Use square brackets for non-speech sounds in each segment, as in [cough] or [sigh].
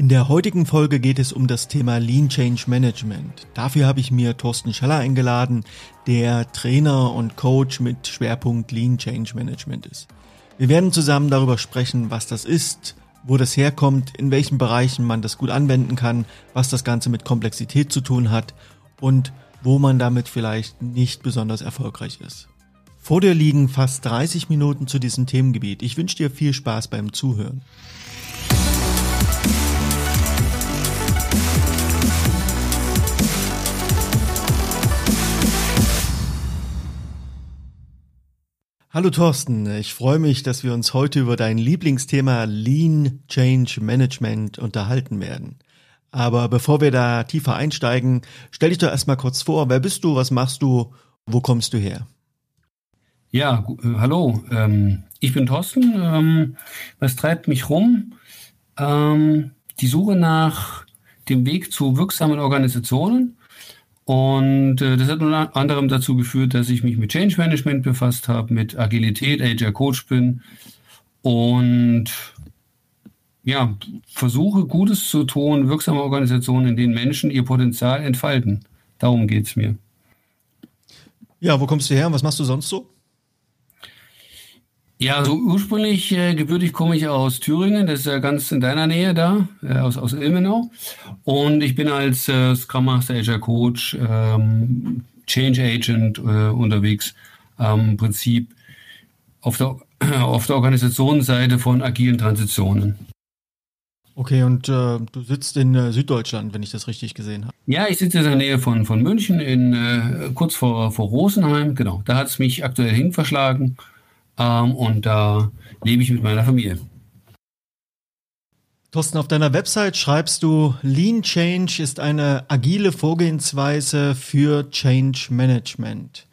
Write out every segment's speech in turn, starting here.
In der heutigen Folge geht es um das Thema Lean Change Management. Dafür habe ich mir Thorsten Schaller eingeladen, der Trainer und Coach mit Schwerpunkt Lean Change Management ist. Wir werden zusammen darüber sprechen, was das ist, wo das herkommt, in welchen Bereichen man das gut anwenden kann, was das Ganze mit Komplexität zu tun hat und wo man damit vielleicht nicht besonders erfolgreich ist. Vor dir liegen fast 30 Minuten zu diesem Themengebiet. Ich wünsche dir viel Spaß beim Zuhören. Hallo Thorsten, ich freue mich, dass wir uns heute über dein Lieblingsthema Lean Change Management unterhalten werden. Aber bevor wir da tiefer einsteigen, stell dich doch erstmal kurz vor, wer bist du, was machst du, wo kommst du her? Ja, äh, hallo, ähm, ich bin Thorsten. Ähm, was treibt mich rum? Ähm, die Suche nach dem Weg zu wirksamen Organisationen und äh, das hat unter anderem dazu geführt, dass ich mich mit Change Management befasst habe, mit Agilität, Agile Coach bin und ja, versuche Gutes zu tun, wirksame Organisationen, in denen Menschen ihr Potenzial entfalten. Darum geht es mir. Ja, wo kommst du her und was machst du sonst so? Ja, also ursprünglich äh, gebürtig komme ich aus Thüringen, das ist ja ganz in deiner Nähe da, äh, aus, aus Ilmenau. Und ich bin als äh, Scrum Master, Agile Coach, ähm, Change Agent äh, unterwegs. Ähm, Im Prinzip auf der, [clears throat] auf der Organisationsseite von agilen Transitionen. Okay, und äh, du sitzt in äh, Süddeutschland, wenn ich das richtig gesehen habe. Ja, ich sitze in der Nähe von, von München, in, äh, kurz vor, vor Rosenheim. Genau, da hat es mich aktuell hin verschlagen ähm, und da lebe ich mit meiner Familie. Thorsten, auf deiner Website schreibst du, Lean Change ist eine agile Vorgehensweise für Change Management.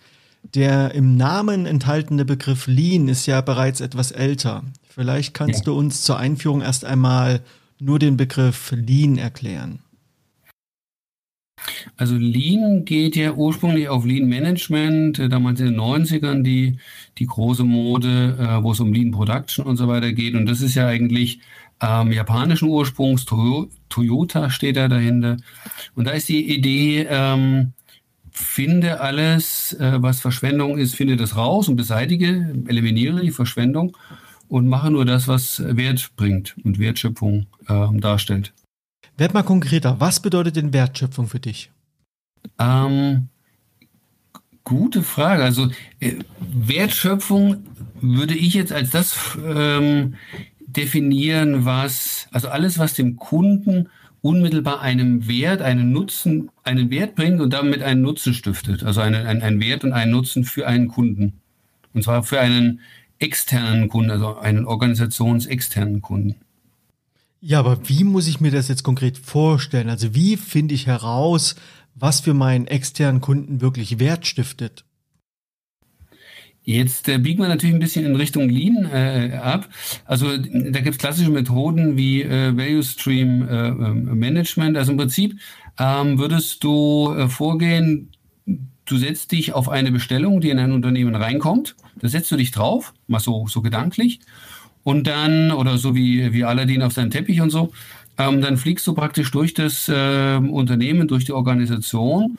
Der im Namen enthaltene Begriff Lean ist ja bereits etwas älter. Vielleicht kannst ja. du uns zur Einführung erst einmal nur den Begriff Lean erklären. Also Lean geht ja ursprünglich auf Lean Management, äh, damals in den 90ern die, die große Mode, äh, wo es um Lean Production und so weiter geht. Und das ist ja eigentlich ähm, japanischen Ursprungs, Toyota steht da dahinter. Und da ist die Idee, ähm, finde alles, äh, was Verschwendung ist, finde das raus und beseitige, eliminiere die Verschwendung und mache nur das, was Wert bringt und Wertschöpfung äh, darstellt. Werd mal konkreter. Was bedeutet denn Wertschöpfung für dich? Ähm, gute Frage. Also äh, Wertschöpfung würde ich jetzt als das ähm, definieren, was, also alles, was dem Kunden unmittelbar einem Wert, einen Nutzen, einen Wert bringt und damit einen Nutzen stiftet. Also einen, einen, einen Wert und einen Nutzen für einen Kunden. Und zwar für einen externen Kunden, also einen organisationsexternen Kunden. Ja, aber wie muss ich mir das jetzt konkret vorstellen? Also wie finde ich heraus, was für meinen externen Kunden wirklich Wert stiftet? Jetzt äh, biegen wir natürlich ein bisschen in Richtung Lean äh, ab. Also da gibt es klassische Methoden wie äh, Value Stream äh, ähm, Management. Also im Prinzip ähm, würdest du äh, vorgehen, du setzt dich auf eine Bestellung, die in ein Unternehmen reinkommt. Da setzt du dich drauf, mal so, so gedanklich und dann, oder so wie, wie Aladdin auf seinen Teppich und so, ähm, dann fliegst du praktisch durch das äh, Unternehmen, durch die Organisation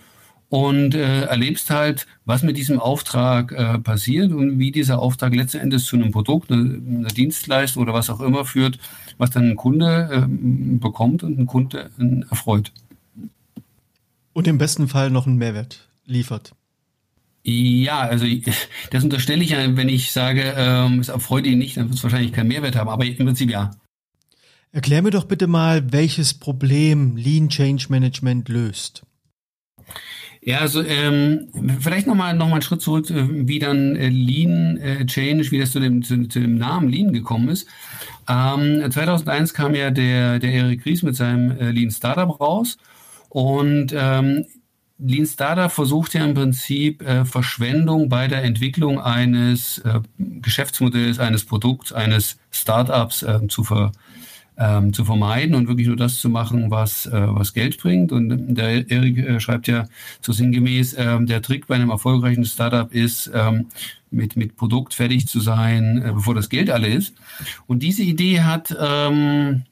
und äh, erlebst halt, was mit diesem Auftrag äh, passiert und wie dieser Auftrag letzten Endes zu einem Produkt, einer, einer Dienstleistung oder was auch immer führt, was dann ein Kunde äh, bekommt und ein Kunde äh, erfreut. Und im besten Fall noch einen Mehrwert liefert. Ja, also das unterstelle ich ja, wenn ich sage, ähm, es erfreut ihn nicht, dann wird es wahrscheinlich keinen Mehrwert haben, aber im Prinzip ja. Erklär mir doch bitte mal, welches Problem Lean Change Management löst. Ja, also ähm, vielleicht nochmal noch mal einen Schritt zurück, äh, wie dann äh, Lean äh, Change, wie das zu dem, zu, zu, dem Namen Lean gekommen ist. Ähm, 2001 kam ja der, der Eric Ries mit seinem äh, Lean Startup raus und ähm, Lean Startup versucht ja im Prinzip äh, Verschwendung bei der Entwicklung eines äh, Geschäftsmodells, eines Produkts, eines Startups äh, zu, ver, ähm, zu vermeiden und wirklich nur das zu machen, was, äh, was Geld bringt. Und der Erik äh, schreibt ja so sinngemäß, äh, der Trick bei einem erfolgreichen Startup ist, ähm, mit, mit Produkt fertig zu sein, äh, bevor das Geld alle ist. Und diese Idee hat ähm,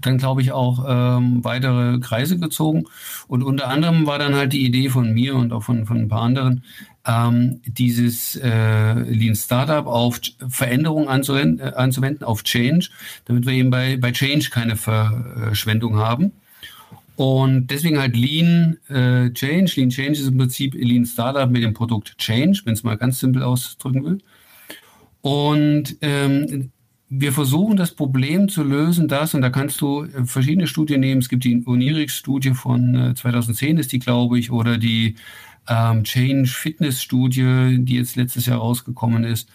dann glaube ich auch ähm, weitere Kreise gezogen. Und unter anderem war dann halt die Idee von mir und auch von, von ein paar anderen, ähm, dieses äh, Lean Startup auf Veränderungen anzuwenden, äh, anzuwenden, auf Change, damit wir eben bei, bei Change keine Verschwendung haben. Und deswegen halt Lean äh, Change. Lean Change ist im Prinzip Lean Startup mit dem Produkt Change, wenn es mal ganz simpel ausdrücken will. Und ähm, wir versuchen das Problem zu lösen, das, und da kannst du äh, verschiedene Studien nehmen. Es gibt die Unirix-Studie von äh, 2010, ist die, glaube ich, oder die ähm, Change Fitness Studie, die jetzt letztes Jahr rausgekommen ist.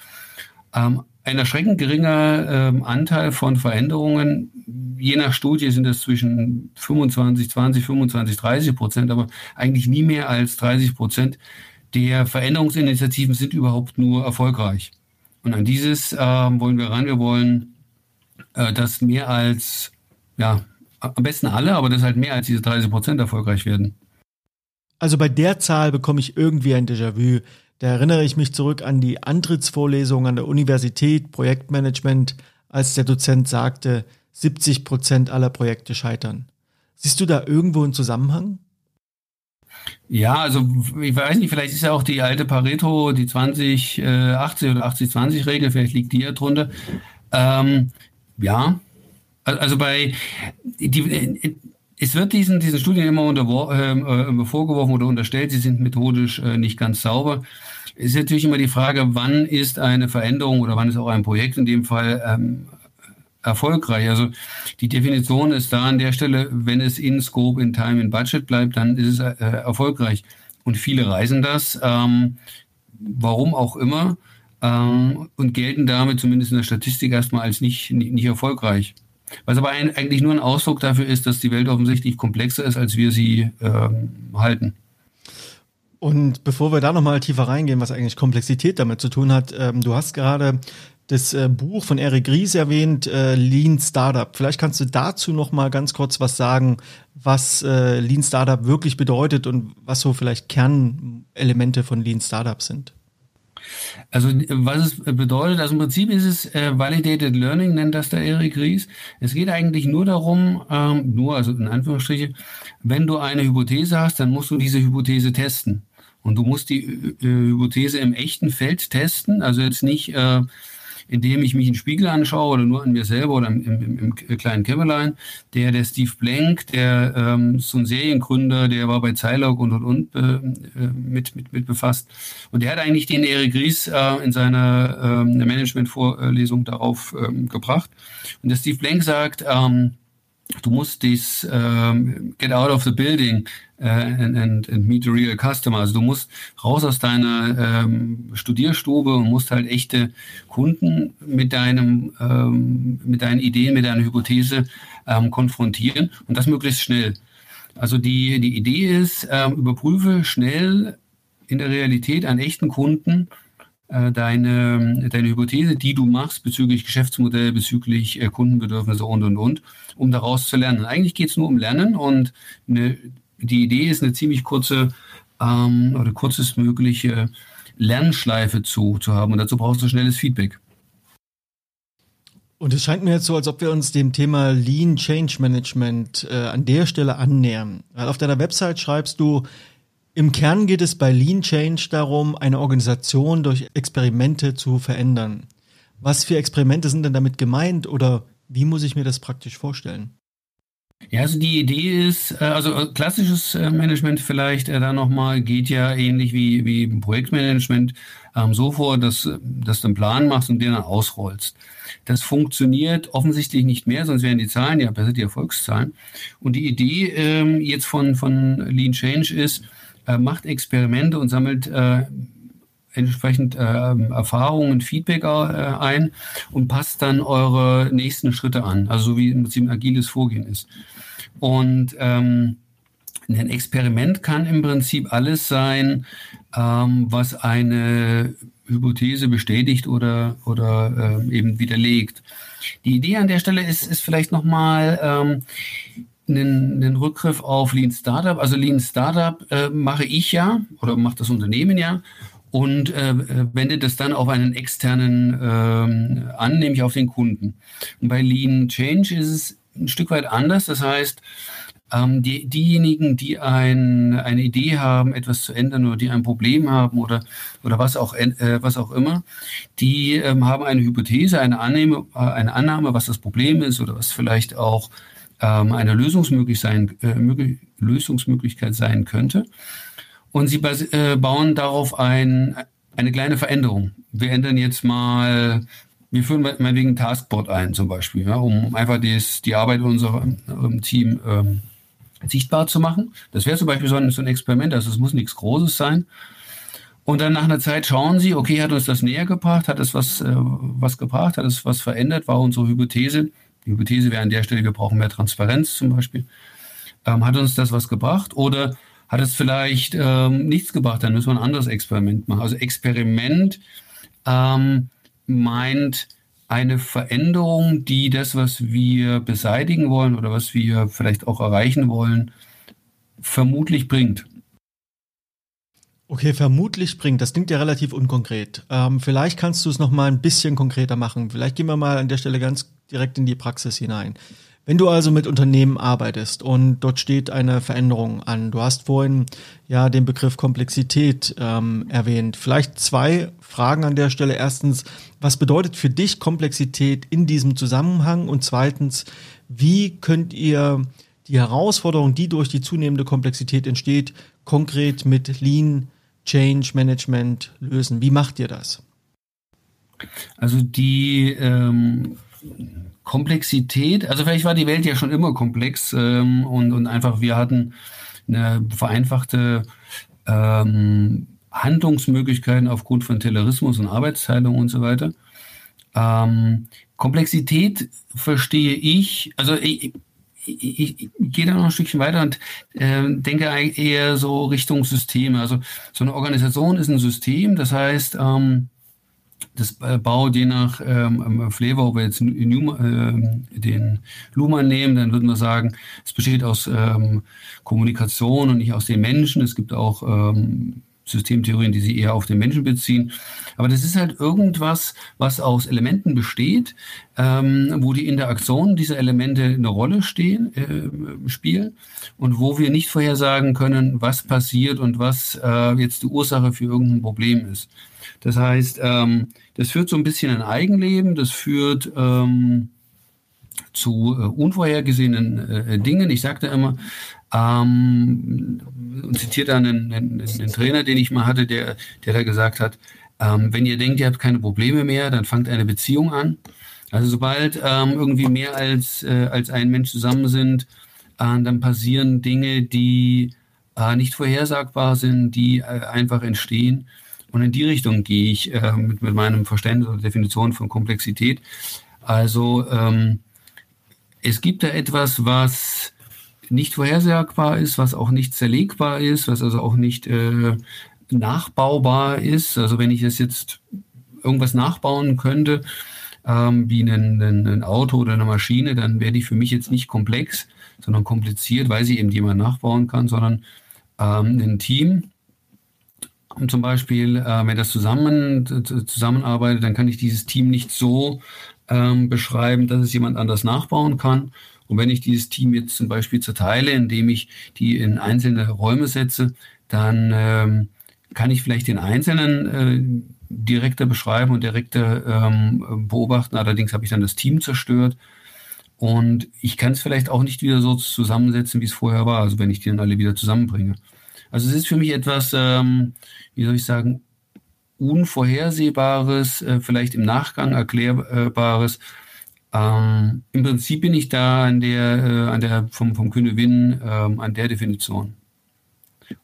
Ähm, ein erschreckend geringer ähm, Anteil von Veränderungen, je nach Studie sind es zwischen 25, 20, 25, 30 Prozent, aber eigentlich nie mehr als 30 Prozent der Veränderungsinitiativen sind überhaupt nur erfolgreich. Und an dieses äh, wollen wir ran. Wir wollen, äh, dass mehr als, ja, am besten alle, aber dass halt mehr als diese 30 Prozent erfolgreich werden. Also bei der Zahl bekomme ich irgendwie ein Déjà-vu. Da erinnere ich mich zurück an die Antrittsvorlesung an der Universität Projektmanagement, als der Dozent sagte, 70 Prozent aller Projekte scheitern. Siehst du da irgendwo einen Zusammenhang? Ja, also ich weiß nicht, vielleicht ist ja auch die alte Pareto, die 20, äh, 80 oder 80-20-Regel, vielleicht liegt die ja drunter. Ähm, ja, also bei die, es wird diesen, diesen Studien immer unter, äh, vorgeworfen oder unterstellt, sie sind methodisch äh, nicht ganz sauber. Es ist natürlich immer die Frage, wann ist eine Veränderung oder wann ist auch ein Projekt in dem Fall ähm, erfolgreich. Also die Definition ist da an der Stelle, wenn es in Scope, in Time, in Budget bleibt, dann ist es äh, erfolgreich. Und viele reisen das, ähm, warum auch immer, ähm, und gelten damit zumindest in der Statistik erstmal als nicht, nicht, nicht erfolgreich. Was aber ein, eigentlich nur ein Ausdruck dafür ist, dass die Welt offensichtlich komplexer ist, als wir sie ähm, halten. Und bevor wir da nochmal tiefer reingehen, was eigentlich Komplexität damit zu tun hat, ähm, du hast gerade das äh, Buch von Eric Ries erwähnt, äh, Lean Startup. Vielleicht kannst du dazu nochmal ganz kurz was sagen, was äh, Lean Startup wirklich bedeutet und was so vielleicht Kernelemente von Lean Startup sind. Also was es bedeutet, also im Prinzip ist es äh, Validated Learning, nennt das der Erik Ries. Es geht eigentlich nur darum, ähm, nur, also in Anführungsstriche, wenn du eine Hypothese hast, dann musst du diese Hypothese testen. Und du musst die äh, Hypothese im echten Feld testen, also jetzt nicht äh, indem ich mich in den Spiegel anschaue oder nur an mir selber oder im, im, im kleinen Kämmerlein. Der, der Steve Blank, der ähm, so ein Seriengründer, der war bei Zeilog und und und äh, äh, mit, mit, mit befasst. Und der hat eigentlich den Eric Ries äh, in seiner ähm, Management-Vorlesung darauf ähm, gebracht. Und der Steve Blank sagt, ähm, du musst dies ähm, get out of the building and, and, and meet real customer. Also du musst raus aus deiner ähm, Studierstube und musst halt echte Kunden mit deinem, ähm, mit deinen Ideen, mit deiner Hypothese ähm, konfrontieren und das möglichst schnell. Also die, die Idee ist, ähm, überprüfe schnell in der Realität an echten Kunden, äh, deine, deine Hypothese, die du machst bezüglich Geschäftsmodell, bezüglich äh, Kundenbedürfnisse und, und, und, um daraus zu lernen. Eigentlich geht es nur um Lernen und eine, die Idee ist, eine ziemlich kurze ähm, oder kurzestmögliche Lernschleife zu, zu haben und dazu brauchst du schnelles Feedback. Und es scheint mir jetzt so, als ob wir uns dem Thema Lean Change Management äh, an der Stelle annähern. Weil auf deiner Website schreibst du, im Kern geht es bei Lean Change darum, eine Organisation durch Experimente zu verändern. Was für Experimente sind denn damit gemeint oder wie muss ich mir das praktisch vorstellen? Ja, also die Idee ist, äh, also äh, klassisches äh, Management vielleicht da nochmal geht ja ähnlich wie, wie Projektmanagement ähm, so vor, dass, dass du einen Plan machst und den dann ausrollst. Das funktioniert offensichtlich nicht mehr, sonst wären die Zahlen ja besser, die Erfolgszahlen. Und die Idee ähm, jetzt von, von Lean Change ist, äh, macht Experimente und sammelt äh, entsprechend äh, Erfahrungen, Feedback äh, ein und passt dann eure nächsten Schritte an, also so wie im Prinzip agiles Vorgehen ist. Und ähm, ein Experiment kann im Prinzip alles sein, ähm, was eine Hypothese bestätigt oder, oder äh, eben widerlegt. Die Idee an der Stelle ist, ist vielleicht nochmal, ähm, einen, einen Rückgriff auf Lean Startup. Also Lean Startup äh, mache ich ja oder macht das Unternehmen ja und äh, wendet es dann auf einen externen ähm, an, nämlich auf den Kunden. Und bei Lean Change ist es ein Stück weit anders. Das heißt, ähm, die, diejenigen, die ein, eine Idee haben, etwas zu ändern oder die ein Problem haben oder, oder was, auch, äh, was auch immer, die ähm, haben eine Hypothese, eine Annahme, äh, eine Annahme, was das Problem ist oder was vielleicht auch ähm, eine Lösungsmöglich sein, äh, möglich, Lösungsmöglichkeit sein könnte. Und sie äh, bauen darauf ein, eine kleine Veränderung. Wir ändern jetzt mal wir führen meinetwegen ein Taskboard ein zum Beispiel, ja, um einfach des, die Arbeit unserem, Team ähm, sichtbar zu machen. Das wäre zum Beispiel so ein, so ein Experiment, also es muss nichts Großes sein. Und dann nach einer Zeit schauen Sie, okay, hat uns das näher gebracht, hat es was, äh, was gebracht, hat es was verändert, war unsere Hypothese. Die Hypothese wäre an der Stelle, wir brauchen mehr Transparenz zum Beispiel. Ähm, hat uns das was gebracht oder hat es vielleicht ähm, nichts gebracht, dann müssen wir ein anderes Experiment machen. Also Experiment ähm, meint, eine Veränderung, die das, was wir beseitigen wollen oder was wir vielleicht auch erreichen wollen, vermutlich bringt. Okay, vermutlich bringt. Das klingt ja relativ unkonkret. Ähm, vielleicht kannst du es noch mal ein bisschen konkreter machen. Vielleicht gehen wir mal an der Stelle ganz direkt in die Praxis hinein. Wenn du also mit Unternehmen arbeitest und dort steht eine Veränderung an, du hast vorhin ja den Begriff Komplexität ähm, erwähnt. Vielleicht zwei Fragen an der Stelle. Erstens, was bedeutet für dich Komplexität in diesem Zusammenhang? Und zweitens, wie könnt ihr die Herausforderung, die durch die zunehmende Komplexität entsteht, konkret mit Lean Change Management lösen? Wie macht ihr das? Also die ähm Komplexität, also vielleicht war die Welt ja schon immer komplex ähm, und, und einfach wir hatten eine vereinfachte ähm, Handlungsmöglichkeiten aufgrund von Terrorismus und Arbeitsteilung und so weiter. Ähm, Komplexität verstehe ich, also ich, ich, ich, gehe da noch ein Stückchen weiter und äh, denke eher so Richtung Systeme. Also so eine Organisation ist ein System, das heißt, ähm, das äh, baut je nach ähm, ähm, Flavor, ob wir jetzt Numa, äh, den Luhmann nehmen, dann würden wir sagen, es besteht aus ähm, Kommunikation und nicht aus den Menschen. Es gibt auch ähm, Systemtheorien, die sich eher auf den Menschen beziehen. Aber das ist halt irgendwas, was aus Elementen besteht, ähm, wo die Interaktionen dieser Elemente eine Rolle stehen, äh, spielen und wo wir nicht vorhersagen können, was passiert und was äh, jetzt die Ursache für irgendein Problem ist. Das heißt, ähm, das führt so ein bisschen ein Eigenleben, das führt ähm, zu äh, unvorhergesehenen äh, Dingen. Ich sagte immer, ähm, und zitiert dann einen, einen, einen, Trainer, den ich mal hatte, der, der da gesagt hat, ähm, wenn ihr denkt, ihr habt keine Probleme mehr, dann fangt eine Beziehung an. Also sobald ähm, irgendwie mehr als, äh, als ein Mensch zusammen sind, äh, dann passieren Dinge, die äh, nicht vorhersagbar sind, die äh, einfach entstehen. Und in die Richtung gehe ich äh, mit, mit meinem Verständnis oder Definition von Komplexität. Also ähm, es gibt da etwas, was nicht vorhersagbar ist, was auch nicht zerlegbar ist, was also auch nicht äh, nachbaubar ist. Also wenn ich das jetzt irgendwas nachbauen könnte, ähm, wie ein, ein, ein, Auto oder eine Maschine, dann wäre die für mich jetzt nicht komplex, sondern kompliziert, weil sie eben jemand nachbauen kann, sondern ähm, ein Team, und zum Beispiel, äh, wenn das zusammen zusammenarbeitet, dann kann ich dieses Team nicht so ähm, beschreiben, dass es jemand anders nachbauen kann. Und wenn ich dieses Team jetzt zum Beispiel zerteile, indem ich die in einzelne Räume setze, dann ähm, kann ich vielleicht den Einzelnen äh, direkter beschreiben und direkter ähm, beobachten. Allerdings habe ich dann das Team zerstört. Und ich kann es vielleicht auch nicht wieder so zusammensetzen, wie es vorher war, also wenn ich die dann alle wieder zusammenbringe. Also es ist für mich etwas, ähm, wie soll ich sagen, Unvorhersehbares, äh, vielleicht im Nachgang erklärbares. Ähm, Im Prinzip bin ich da an der, äh, an der vom, vom Kühne-Win, ähm, an der Definition.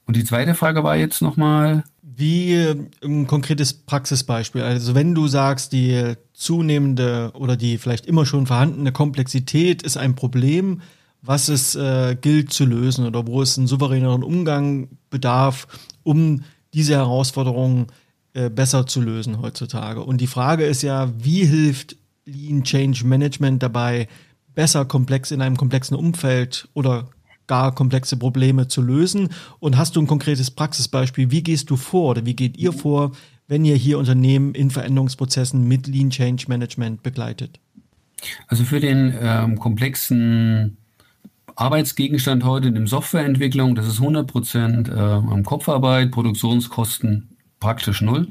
Und die zweite Frage war jetzt nochmal. Wie äh, ein konkretes Praxisbeispiel. Also wenn du sagst, die zunehmende oder die vielleicht immer schon vorhandene Komplexität ist ein Problem, was es äh, gilt zu lösen oder wo es einen souveräneren Umgang bedarf, um diese Herausforderungen äh, besser zu lösen heutzutage. Und die Frage ist ja, wie hilft Lean Change Management dabei, besser komplex in einem komplexen Umfeld oder gar komplexe Probleme zu lösen? Und hast du ein konkretes Praxisbeispiel? Wie gehst du vor oder wie geht ihr vor, wenn ihr hier Unternehmen in Veränderungsprozessen mit Lean Change Management begleitet? Also für den ähm, komplexen Arbeitsgegenstand heute in der Softwareentwicklung, das ist 100 Prozent äh, Kopfarbeit, Produktionskosten praktisch null.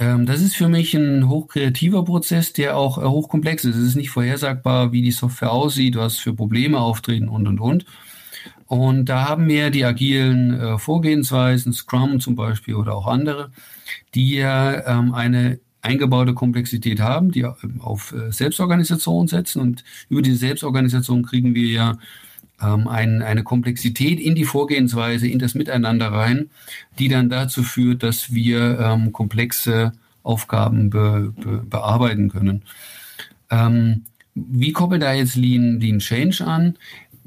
Ähm, das ist für mich ein hochkreativer Prozess, der auch äh, hochkomplex ist. Es ist nicht vorhersagbar, wie die Software aussieht, was für Probleme auftreten und, und, und. Und da haben wir die agilen äh, Vorgehensweisen, Scrum zum Beispiel oder auch andere, die ja ähm, eine eingebaute Komplexität haben, die auf äh, Selbstorganisation setzen. Und über diese Selbstorganisation kriegen wir ja ähm, ein, eine Komplexität in die Vorgehensweise, in das Miteinander rein, die dann dazu führt, dass wir ähm, komplexe Aufgaben be, be, bearbeiten können. Ähm, wie koppelt da jetzt Lean, Lean Change an?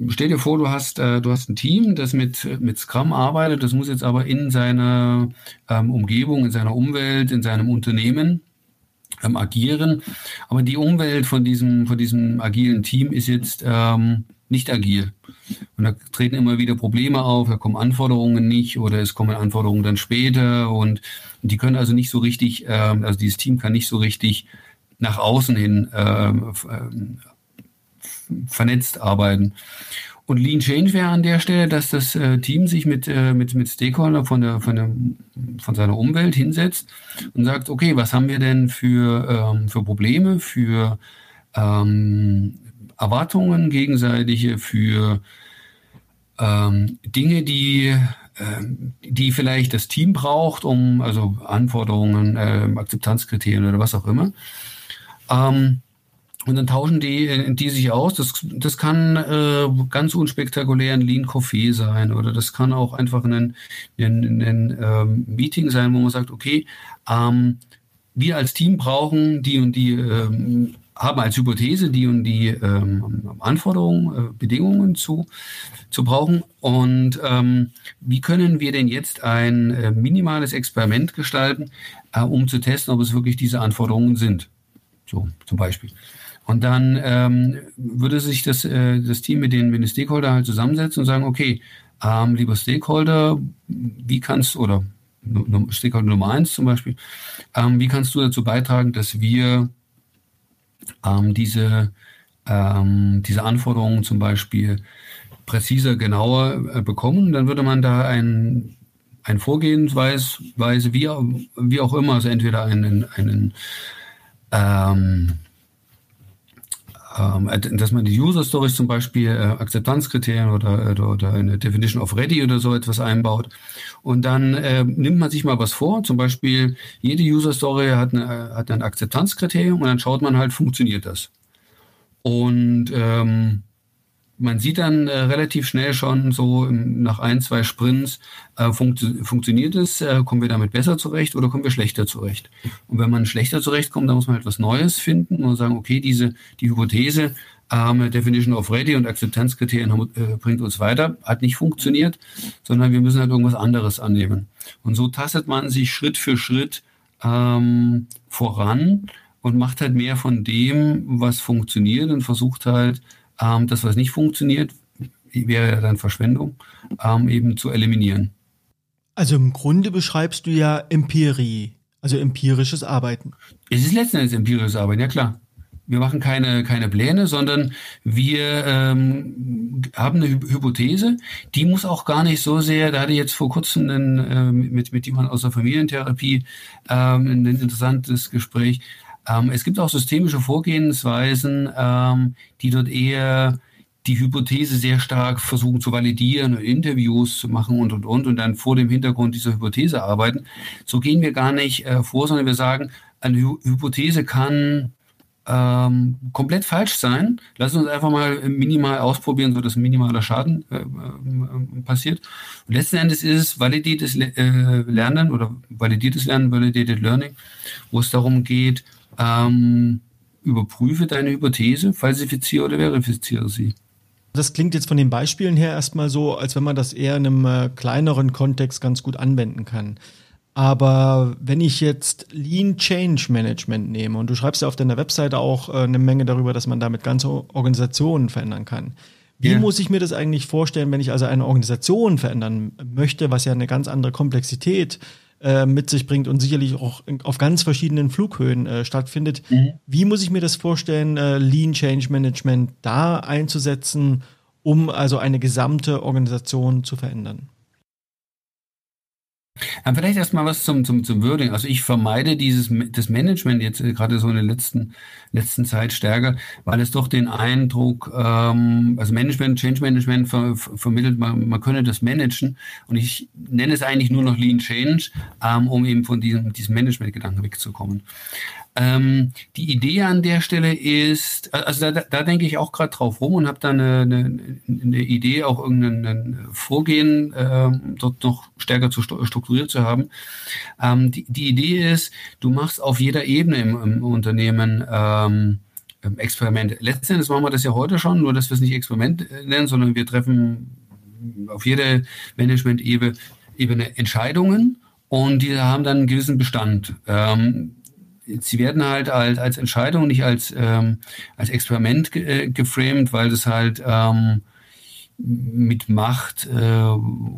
Stell dir vor, du hast, äh, du hast ein Team, das mit, mit Scrum arbeitet, das muss jetzt aber in seiner ähm, Umgebung, in seiner Umwelt, in seinem Unternehmen ähm, agieren. Aber die Umwelt von diesem, von diesem agilen Team ist jetzt ähm, nicht agil. Und da treten immer wieder Probleme auf, da kommen Anforderungen nicht oder es kommen Anforderungen dann später und, die können also nicht so richtig, äh, also dieses Team kann nicht so richtig nach außen hin äh, vernetzt arbeiten. Und Lean Change wäre an der Stelle, dass das äh, Team sich mit, äh, mit, mit Stakeholder von, der, von, der, von seiner Umwelt hinsetzt und sagt, okay, was haben wir denn für, ähm, für Probleme, für ähm, Erwartungen gegenseitige, für ähm, Dinge, die, äh, die vielleicht das Team braucht, um also Anforderungen, äh, Akzeptanzkriterien oder was auch immer. Ähm, und dann tauschen die, äh, die sich aus. Das, das kann äh, ganz unspektakulär ein Lean Coffee sein oder das kann auch einfach ein, ein, ein ähm, Meeting sein, wo man sagt, okay, ähm, wir als Team brauchen die und die, ähm, haben als Hypothese die und die ähm, Anforderungen, äh, Bedingungen zu, zu brauchen. Und ähm, wie können wir denn jetzt ein äh, minimales Experiment gestalten, äh, um zu testen, ob es wirklich diese Anforderungen sind? So zum Beispiel. Und dann ähm, würde sich das, äh, das Team mit den, mit den Stakeholder halt zusammensetzen und sagen, okay, ähm, lieber Stakeholder, wie kannst oder Stakeholder Nummer eins zum Beispiel, ähm, wie kannst du dazu beitragen, dass wir ähm, diese, ähm, diese Anforderungen zum Beispiel präziser, genauer äh, bekommen? Dann würde man da ein, ein Vorgehensweise, wie, wie auch immer, also entweder einen, einen ähm, dass man die User Stories zum Beispiel äh, Akzeptanzkriterien oder, oder, oder eine Definition of Ready oder so etwas einbaut. Und dann äh, nimmt man sich mal was vor, zum Beispiel jede User Story hat, eine, hat ein Akzeptanzkriterium und dann schaut man halt, funktioniert das. Und ähm, man sieht dann äh, relativ schnell schon so im, nach ein, zwei Sprints, äh, funkt, funktioniert es, äh, kommen wir damit besser zurecht oder kommen wir schlechter zurecht. Und wenn man schlechter zurechtkommt, dann muss man halt was Neues finden und sagen, okay, diese, die Hypothese, ähm, Definition of Ready und Akzeptanzkriterien äh, bringt uns weiter, hat nicht funktioniert, sondern wir müssen halt irgendwas anderes annehmen. Und so tastet man sich Schritt für Schritt ähm, voran und macht halt mehr von dem, was funktioniert und versucht halt, ähm, das, was nicht funktioniert, wäre ja dann Verschwendung, ähm, eben zu eliminieren. Also im Grunde beschreibst du ja Empirie, also empirisches Arbeiten. Es ist letzten Endes empirisches Arbeiten, ja klar. Wir machen keine, keine Pläne, sondern wir ähm, haben eine Hypothese, die muss auch gar nicht so sehr, da hatte ich jetzt vor kurzem einen, äh, mit, mit jemand aus der Familientherapie ähm, ein interessantes Gespräch, ähm, es gibt auch systemische Vorgehensweisen, ähm, die dort eher die Hypothese sehr stark versuchen zu validieren, Interviews zu machen und, und, und, und dann vor dem Hintergrund dieser Hypothese arbeiten. So gehen wir gar nicht äh, vor, sondern wir sagen, eine Hy Hypothese kann ähm, komplett falsch sein. Lass uns einfach mal minimal ausprobieren, so dass minimaler Schaden äh, äh, passiert. Und letzten Endes ist es validiertes äh, Lernen oder validiertes Lernen, validated learning, wo es darum geht, ähm, überprüfe deine Hypothese, falsifiziere oder verifiziere sie. Das klingt jetzt von den Beispielen her erstmal so, als wenn man das eher in einem äh, kleineren Kontext ganz gut anwenden kann. Aber wenn ich jetzt Lean Change Management nehme und du schreibst ja auf deiner Webseite auch äh, eine Menge darüber, dass man damit ganze Organisationen verändern kann. Wie yeah. muss ich mir das eigentlich vorstellen, wenn ich also eine Organisation verändern möchte, was ja eine ganz andere Komplexität äh, mit sich bringt und sicherlich auch auf ganz verschiedenen Flughöhen äh, stattfindet. Mhm. Wie muss ich mir das vorstellen, äh, Lean Change Management da einzusetzen, um also eine gesamte Organisation zu verändern? Aber vielleicht erstmal was zum, zum, zum Wording. Also ich vermeide dieses das Management jetzt äh, gerade so in der letzten, letzten Zeit stärker, weil es doch den Eindruck, ähm, also Management, Change Management ver, ver, vermittelt, man, man könne das managen. Und ich nenne es eigentlich nur noch Lean Change, ähm, um eben von diesem, diesem Management-Gedanken wegzukommen. Ähm, die Idee an der Stelle ist, also da, da denke ich auch gerade drauf rum und habe da eine, eine, eine Idee, auch irgendein Vorgehen äh, dort noch stärker zu strukturiert zu haben. Ähm, die, die Idee ist, du machst auf jeder Ebene im, im Unternehmen ähm, Experimente. Letztendlich machen wir das ja heute schon, nur dass wir es nicht Experiment nennen, sondern wir treffen auf jeder Management-Ebene Ebene Entscheidungen und die haben dann einen gewissen Bestand. Ähm, sie werden halt als, Entscheidung, nicht als, ähm, als Experiment ge äh, geframed, weil das halt ähm, mit Macht, äh,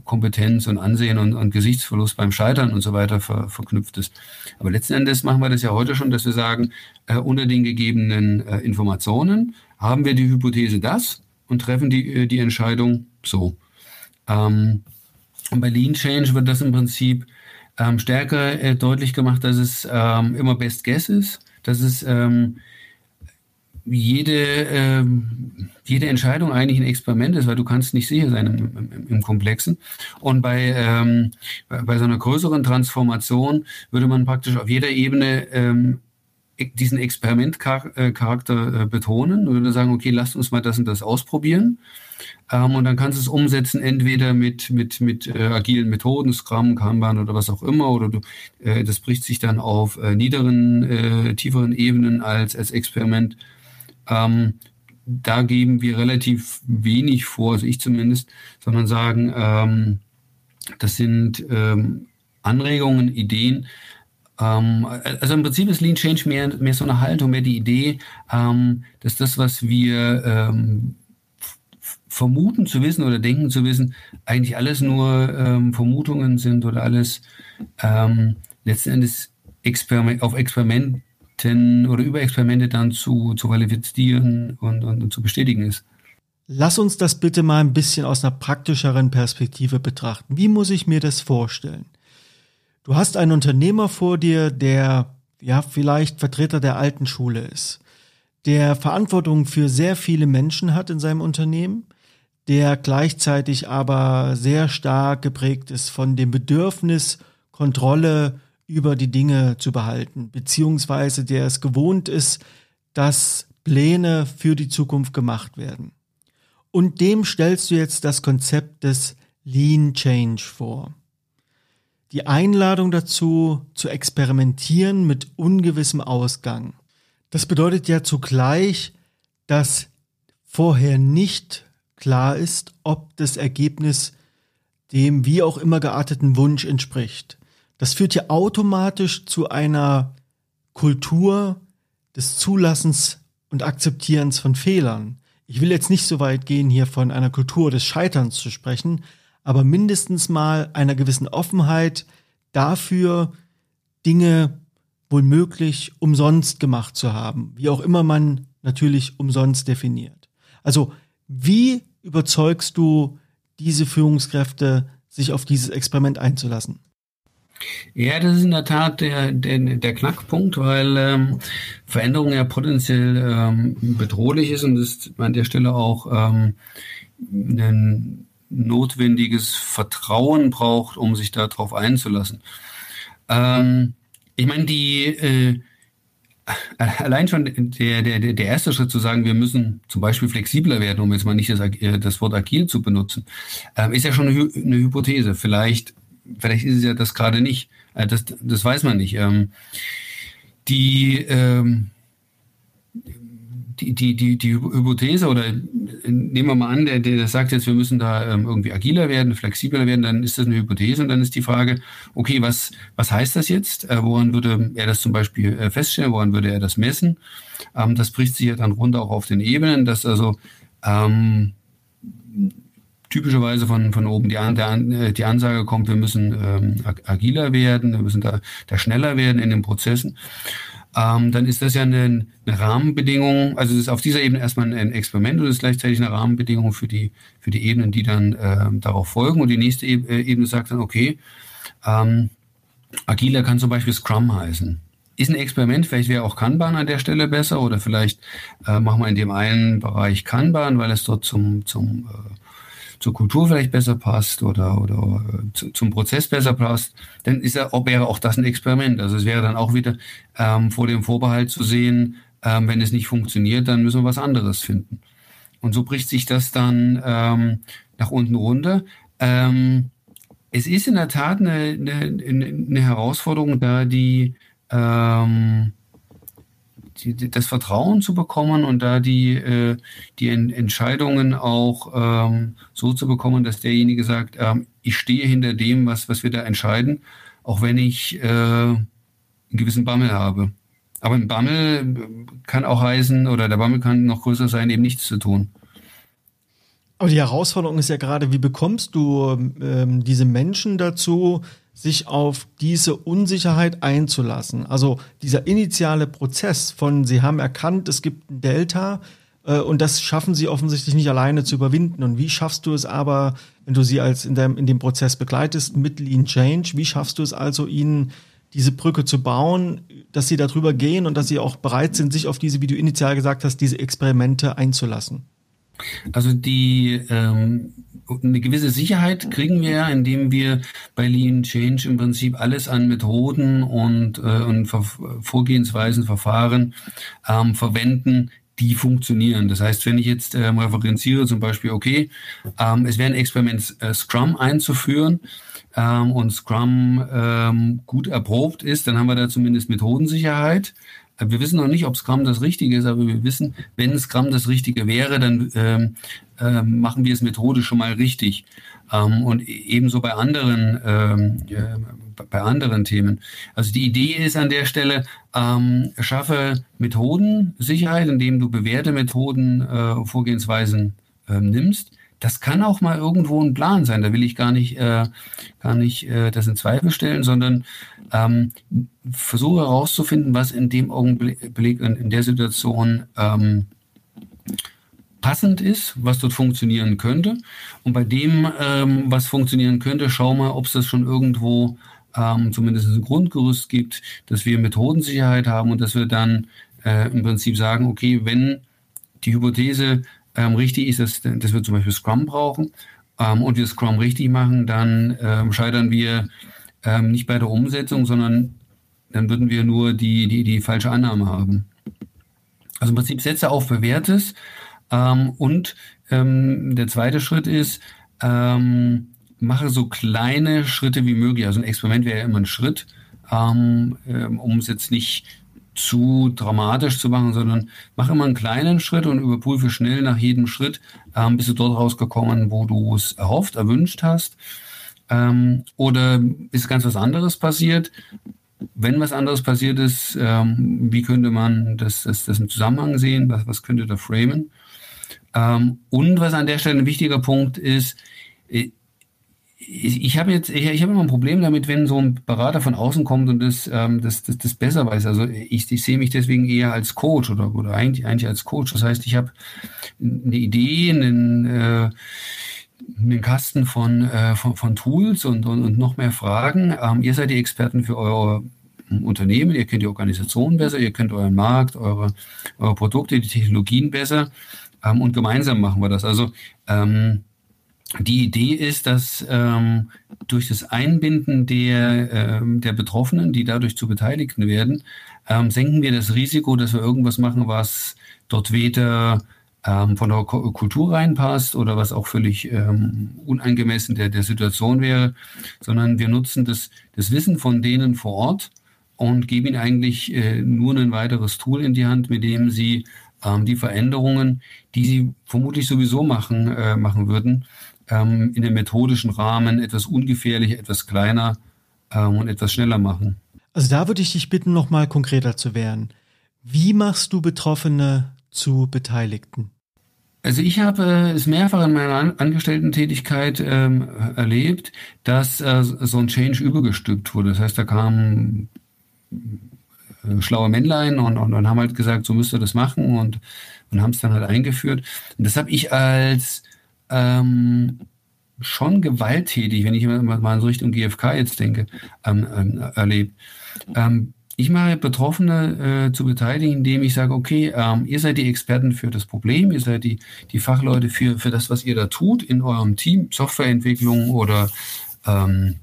Kompetenz und Ansehen und, und Gesichtsverlust beim Scheitern und so weiter ver, verknüpft ist. Aber letzten Endes machen wir das ja heute schon, dass wir sagen, äh, unter den gegebenen äh, Informationen haben wir die Hypothese das und treffen die, äh, die Entscheidung so. Ähm, und bei Lean Change wird das im Prinzip ähm, stärker äh, deutlich gemacht, dass es ähm, immer Best Guess ist, dass es ähm, jede, ähm, jede Entscheidung eigentlich ein Experiment ist, weil du kannst nicht sicher sein im, im, im Komplexen. Und bei, ähm, bei so einer größeren Transformation würde man praktisch auf jeder Ebene ähm, diesen Experimentcharakter äh, betonen und würde sagen, okay, lasst uns mal das und das ausprobieren. Ähm, und dann kannst du es umsetzen, entweder mit, mit, mit äh, agilen Methoden, Scrum, Kanban oder was auch immer, oder du, äh, das bricht sich dann auf äh, niederen, äh, tieferen Ebenen als, als Experiment. Ähm, da geben wir relativ wenig vor, also ich zumindest, sondern sagen, ähm, das sind ähm, Anregungen, Ideen. Ähm, also im Prinzip ist Lean Change mehr, mehr so eine Haltung, mehr die Idee, ähm, dass das, was wir ähm, vermuten zu wissen oder denken zu wissen, eigentlich alles nur Vermutungen sind oder alles letzten Endes Experiment, auf Experimenten oder über Experimente dann zu, zu qualifizieren und, und, und zu bestätigen ist. Lass uns das bitte mal ein bisschen aus einer praktischeren Perspektive betrachten. Wie muss ich mir das vorstellen? Du hast einen Unternehmer vor dir, der ja vielleicht Vertreter der alten Schule ist, der Verantwortung für sehr viele Menschen hat in seinem Unternehmen, der gleichzeitig aber sehr stark geprägt ist von dem Bedürfnis, Kontrolle über die Dinge zu behalten, beziehungsweise der es gewohnt ist, dass Pläne für die Zukunft gemacht werden. Und dem stellst du jetzt das Konzept des Lean Change vor. Die Einladung dazu, zu experimentieren mit ungewissem Ausgang. Das bedeutet ja zugleich, dass vorher nicht klar ist, ob das Ergebnis dem wie auch immer gearteten Wunsch entspricht. Das führt ja automatisch zu einer Kultur des Zulassens und Akzeptierens von Fehlern. Ich will jetzt nicht so weit gehen, hier von einer Kultur des Scheiterns zu sprechen, aber mindestens mal einer gewissen Offenheit dafür, Dinge wohl möglich umsonst gemacht zu haben, wie auch immer man natürlich umsonst definiert. Also wie überzeugst du diese Führungskräfte, sich auf dieses Experiment einzulassen? Ja, das ist in der Tat der, der, der Knackpunkt, weil ähm, Veränderung ja potenziell ähm, bedrohlich ist und es an der Stelle auch ähm, ein notwendiges Vertrauen braucht, um sich darauf einzulassen. Ähm, ich meine, die äh, allein schon der, der, der erste Schritt zu sagen, wir müssen zum Beispiel flexibler werden, um jetzt mal nicht das, äh, das Wort agil zu benutzen, ähm, ist ja schon eine, eine Hypothese. Vielleicht, vielleicht ist es ja das gerade nicht. Äh, das, das weiß man nicht. Ähm, die, ähm, die, die, die, Hypothese oder nehmen wir mal an, der, der sagt jetzt, wir müssen da ähm, irgendwie agiler werden, flexibler werden, dann ist das eine Hypothese und dann ist die Frage, okay, was, was heißt das jetzt? Äh, woran würde er das zum Beispiel äh, feststellen? Woran würde er das messen? Ähm, das bricht sich ja dann runter auch auf den Ebenen, dass also ähm, typischerweise von, von oben die, der, äh, die Ansage kommt, wir müssen ähm, agiler werden, wir müssen da, da schneller werden in den Prozessen, ähm, dann ist das ja eine, eine Rahmenbedingung, also es ist auf dieser Ebene erstmal ein Experiment und ist gleichzeitig eine Rahmenbedingung für die, für die Ebenen, die dann äh, darauf folgen. Und die nächste äh, Ebene sagt dann, okay, ähm, agiler kann zum Beispiel Scrum heißen ist ein Experiment, vielleicht wäre auch Kanban an der Stelle besser oder vielleicht äh, machen wir in dem einen Bereich Kanban, weil es dort zum, zum äh, zur Kultur vielleicht besser passt oder, oder äh, zu, zum Prozess besser passt, dann ist er, wäre auch das ein Experiment. Also es wäre dann auch wieder ähm, vor dem Vorbehalt zu sehen, ähm, wenn es nicht funktioniert, dann müssen wir was anderes finden. Und so bricht sich das dann ähm, nach unten runter. Ähm, es ist in der Tat eine, eine, eine Herausforderung, da die ähm, die, das Vertrauen zu bekommen und da die, äh, die Entscheidungen auch ähm, so zu bekommen, dass derjenige sagt, ähm, ich stehe hinter dem, was, was wir da entscheiden, auch wenn ich äh, einen gewissen Bammel habe. Aber ein Bammel kann auch heißen, oder der Bammel kann noch größer sein, eben nichts zu tun. Aber die Herausforderung ist ja gerade, wie bekommst du ähm, diese Menschen dazu, sich auf diese Unsicherheit einzulassen. Also dieser initiale Prozess von, Sie haben erkannt, es gibt ein Delta äh, und das schaffen Sie offensichtlich nicht alleine zu überwinden. Und wie schaffst du es aber, wenn du sie als in, dem, in dem Prozess begleitest mit Lean Change, wie schaffst du es also, ihnen diese Brücke zu bauen, dass sie darüber gehen und dass sie auch bereit sind, sich auf diese, wie du initial gesagt hast, diese Experimente einzulassen? Also die ähm, eine gewisse Sicherheit kriegen wir indem wir bei Lean Change im Prinzip alles an Methoden und, äh, und Vorgehensweisen, Verfahren ähm, verwenden, die funktionieren. Das heißt, wenn ich jetzt ähm, referenziere, zum Beispiel, okay, ähm, es wäre ein Experiment, äh, Scrum einzuführen ähm, und Scrum ähm, gut erprobt ist, dann haben wir da zumindest Methodensicherheit. Wir wissen noch nicht, ob Scrum das Richtige ist, aber wir wissen, wenn Scrum das Richtige wäre, dann ähm, äh, machen wir es methodisch schon mal richtig. Ähm, und e-, ebenso bei anderen, ähm, äh, bei anderen Themen. Also die Idee ist an der Stelle, ähm, schaffe Methodensicherheit, indem du bewährte Methoden, äh, Vorgehensweisen äh, nimmst das kann auch mal irgendwo ein Plan sein. Da will ich gar nicht, äh, gar nicht äh, das in Zweifel stellen, sondern ähm, versuche herauszufinden, was in dem Augenblick, in, in der Situation ähm, passend ist, was dort funktionieren könnte. Und bei dem, ähm, was funktionieren könnte, schau mal, ob es das schon irgendwo ähm, zumindest ein Grundgerüst gibt, dass wir Methodensicherheit haben und dass wir dann äh, im Prinzip sagen, okay, wenn die Hypothese ähm, richtig ist, dass, dass wir zum Beispiel Scrum brauchen ähm, und wir Scrum richtig machen, dann ähm, scheitern wir ähm, nicht bei der Umsetzung, sondern dann würden wir nur die, die, die falsche Annahme haben. Also im Prinzip setze auf Bewährtes ähm, und ähm, der zweite Schritt ist, ähm, mache so kleine Schritte wie möglich. Also ein Experiment wäre ja immer ein Schritt, um es jetzt nicht zu dramatisch zu machen, sondern mach immer einen kleinen Schritt und überprüfe schnell nach jedem Schritt, ähm, bist du dort rausgekommen, wo du es erhofft, erwünscht hast. Ähm, oder ist ganz was anderes passiert? Wenn was anderes passiert ist, ähm, wie könnte man das, das, das im Zusammenhang sehen? Was, was könnte da framen? Ähm, und was an der Stelle ein wichtiger Punkt ist, äh, ich, ich habe jetzt, ich, ich habe immer ein Problem damit, wenn so ein Berater von außen kommt und das, ähm, das, das, das besser weiß. Also ich, ich sehe mich deswegen eher als Coach oder, oder eigentlich, eigentlich als Coach. Das heißt, ich habe eine Idee, einen, äh, einen Kasten von, äh, von, von Tools und, und, und noch mehr Fragen. Ähm, ihr seid die Experten für euer Unternehmen, ihr kennt die Organisation besser, ihr kennt euren Markt, eure, eure Produkte, die Technologien besser. Ähm, und gemeinsam machen wir das. Also ähm, die Idee ist, dass ähm, durch das Einbinden der, ähm, der Betroffenen, die dadurch zu Beteiligten werden, ähm, senken wir das Risiko, dass wir irgendwas machen, was dort weder ähm, von der Kultur reinpasst oder was auch völlig ähm, unangemessen der, der Situation wäre, sondern wir nutzen das, das Wissen von denen vor Ort und geben ihnen eigentlich äh, nur ein weiteres Tool in die Hand, mit dem sie ähm, die Veränderungen, die sie vermutlich sowieso machen, äh, machen würden, ähm, in dem methodischen Rahmen etwas ungefährlicher, etwas kleiner ähm, und etwas schneller machen. Also da würde ich dich bitten, nochmal konkreter zu werden. Wie machst du Betroffene zu Beteiligten? Also ich habe es mehrfach in meiner Angestellten-Tätigkeit ähm, erlebt, dass äh, so ein Change übergestülpt wurde. Das heißt, da kamen äh, schlaue Männlein und, und, und haben halt gesagt, so müsst ihr das machen und, und haben es dann halt eingeführt. Und das habe ich als ähm, schon gewalttätig, wenn ich mal so Richtung GfK jetzt denke, ähm, ähm, erlebt. Ähm, ich mache Betroffene äh, zu beteiligen, indem ich sage, okay, ähm, ihr seid die Experten für das Problem, ihr seid die, die Fachleute für, für das, was ihr da tut in eurem Team, Softwareentwicklung oder ähm,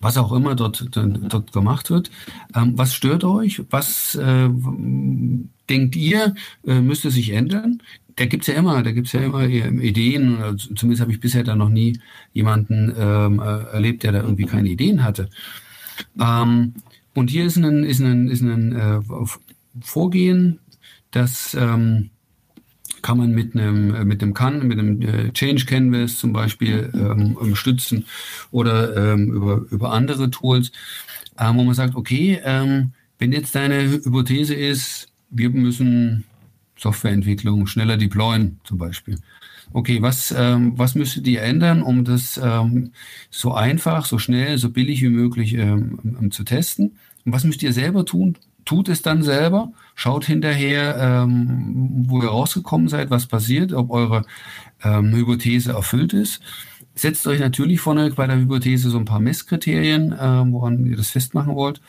was auch immer dort, dort gemacht wird. Ähm, was stört euch? Was äh, denkt ihr, äh, müsste sich ändern? Da gibt's ja immer, da gibt's ja immer Ideen. Zumindest habe ich bisher da noch nie jemanden ähm, äh, erlebt, der da irgendwie keine Ideen hatte. Ähm, und hier ist ein, ist ein, ist ein äh, Vorgehen, das ähm, kann man mit einem äh, mit dem Can, mit einem äh, Change Canvas zum Beispiel ähm, unterstützen oder ähm, über, über andere Tools, ähm, wo man sagt, okay, ähm, wenn jetzt deine Hypothese ist, wir müssen Softwareentwicklung schneller deployen zum Beispiel, okay, was, ähm, was müsstet ihr ändern, um das ähm, so einfach, so schnell, so billig wie möglich ähm, ähm, zu testen? Und was müsst ihr selber tun? Tut es dann selber, schaut hinterher, ähm, wo ihr rausgekommen seid, was passiert, ob eure ähm, Hypothese erfüllt ist. Setzt euch natürlich vorne bei der Hypothese so ein paar Messkriterien, woran ihr das festmachen wollt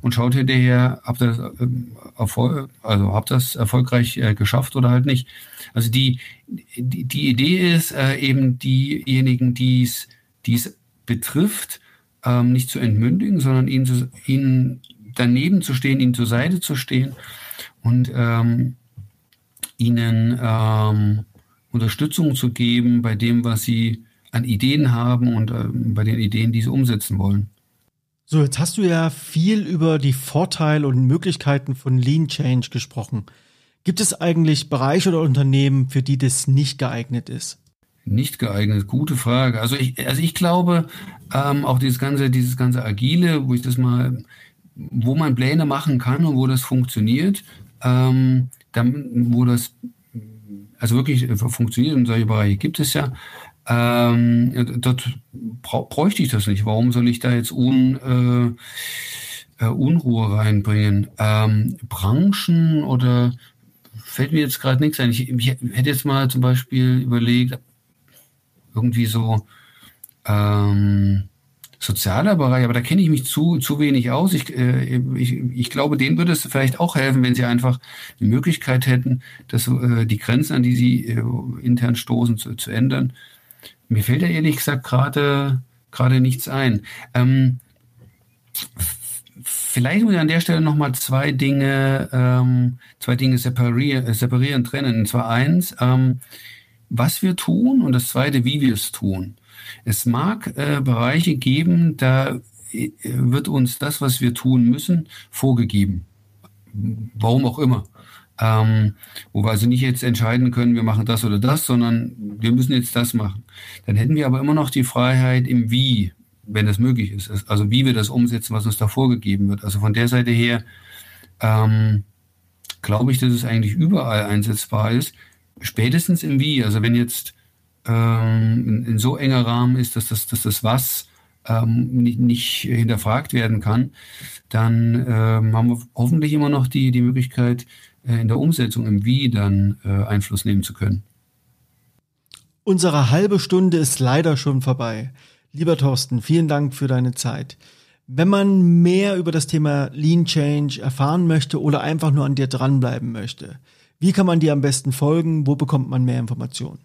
und schaut hinterher, habt ihr ähm, Erfolg, also habt das erfolgreich äh, geschafft oder halt nicht. Also die, die, die Idee ist äh, eben diejenigen, die es betrifft, ähm, nicht zu entmündigen, sondern ihnen, zu, ihnen daneben zu stehen, ihnen zur Seite zu stehen und ähm, ihnen ähm, Unterstützung zu geben bei dem, was sie an Ideen haben und äh, bei den Ideen, die sie umsetzen wollen. So, jetzt hast du ja viel über die Vorteile und Möglichkeiten von Lean Change gesprochen. Gibt es eigentlich Bereiche oder Unternehmen, für die das nicht geeignet ist? Nicht geeignet, gute Frage. Also ich, also ich glaube, ähm, auch dieses ganze, dieses ganze Agile, wo ich das mal, wo man Pläne machen kann und wo das funktioniert, ähm, dann, wo das also wirklich funktioniert und solche Bereiche gibt es ja, ähm, dort bräuchte ich das nicht. Warum soll ich da jetzt un, äh, äh, Unruhe reinbringen? Ähm, Branchen oder fällt mir jetzt gerade nichts ein. Ich, ich, hätte jetzt mal zum Beispiel überlegt, irgendwie so ähm, sozialer Bereich, aber da kenne ich mich zu, zu wenig aus. Ich, äh, ich, ich glaube, denen würde es vielleicht auch helfen, wenn sie einfach die Möglichkeit hätten, dass äh, die Grenzen, an die sie äh, intern stoßen, zu, zu ändern. Mir fällt ja ehrlich gesagt gerade gerade nichts ein. Ähm, vielleicht muss ich an der Stelle nochmal zwei Dinge, ähm, zwei Dinge separieren, separieren, trennen. Und zwar eins, ähm, was wir tun und das zweite, wie wir es tun. Es mag äh, Bereiche geben, da äh, wird uns das, was wir tun müssen, vorgegeben. Warum auch immer. Ähm, wo wir also nicht jetzt entscheiden können, wir machen das oder das, sondern wir müssen jetzt das machen. Dann hätten wir aber immer noch die Freiheit im Wie, wenn das möglich ist. Also wie wir das umsetzen, was uns da vorgegeben wird. Also von der Seite her ähm, glaube ich, dass es eigentlich überall einsetzbar ist. Spätestens im Wie. Also wenn jetzt ähm, in, in, so enger Rahmen ist, dass das, dass das Was ähm, nicht, hinterfragt werden kann, dann ähm, haben wir hoffentlich immer noch die, die Möglichkeit, in der Umsetzung im Wie dann äh, Einfluss nehmen zu können. Unsere halbe Stunde ist leider schon vorbei. Lieber Thorsten, vielen Dank für deine Zeit. Wenn man mehr über das Thema Lean Change erfahren möchte oder einfach nur an dir dranbleiben möchte, wie kann man dir am besten folgen? Wo bekommt man mehr Informationen?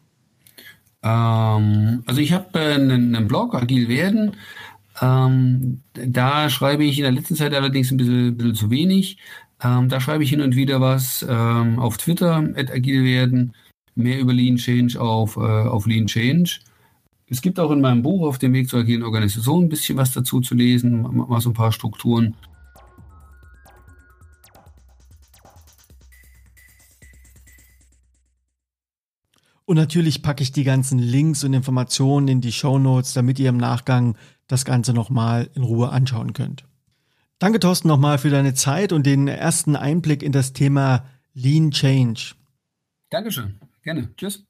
Ähm, also ich habe äh, einen, einen, Blog, Agil werden. Ähm, da schreibe ich in der letzten Zeit allerdings ein bisschen, bisschen zu wenig. Ähm, da schreibe ich hin und wieder was ähm, auf Twitter, agil werden, mehr über Lean Change auf, äh, auf Lean Change. Es gibt auch in meinem Buch auf dem Weg zur agilen Organisation ein bisschen was dazu zu lesen, mal so ein paar Strukturen. Und natürlich packe ich die ganzen Links und Informationen in die Show Notes, damit ihr im Nachgang das Ganze nochmal in Ruhe anschauen könnt. Danke, Thorsten, nochmal für deine Zeit und den ersten Einblick in das Thema Lean Change. Dankeschön. Gerne. Tschüss.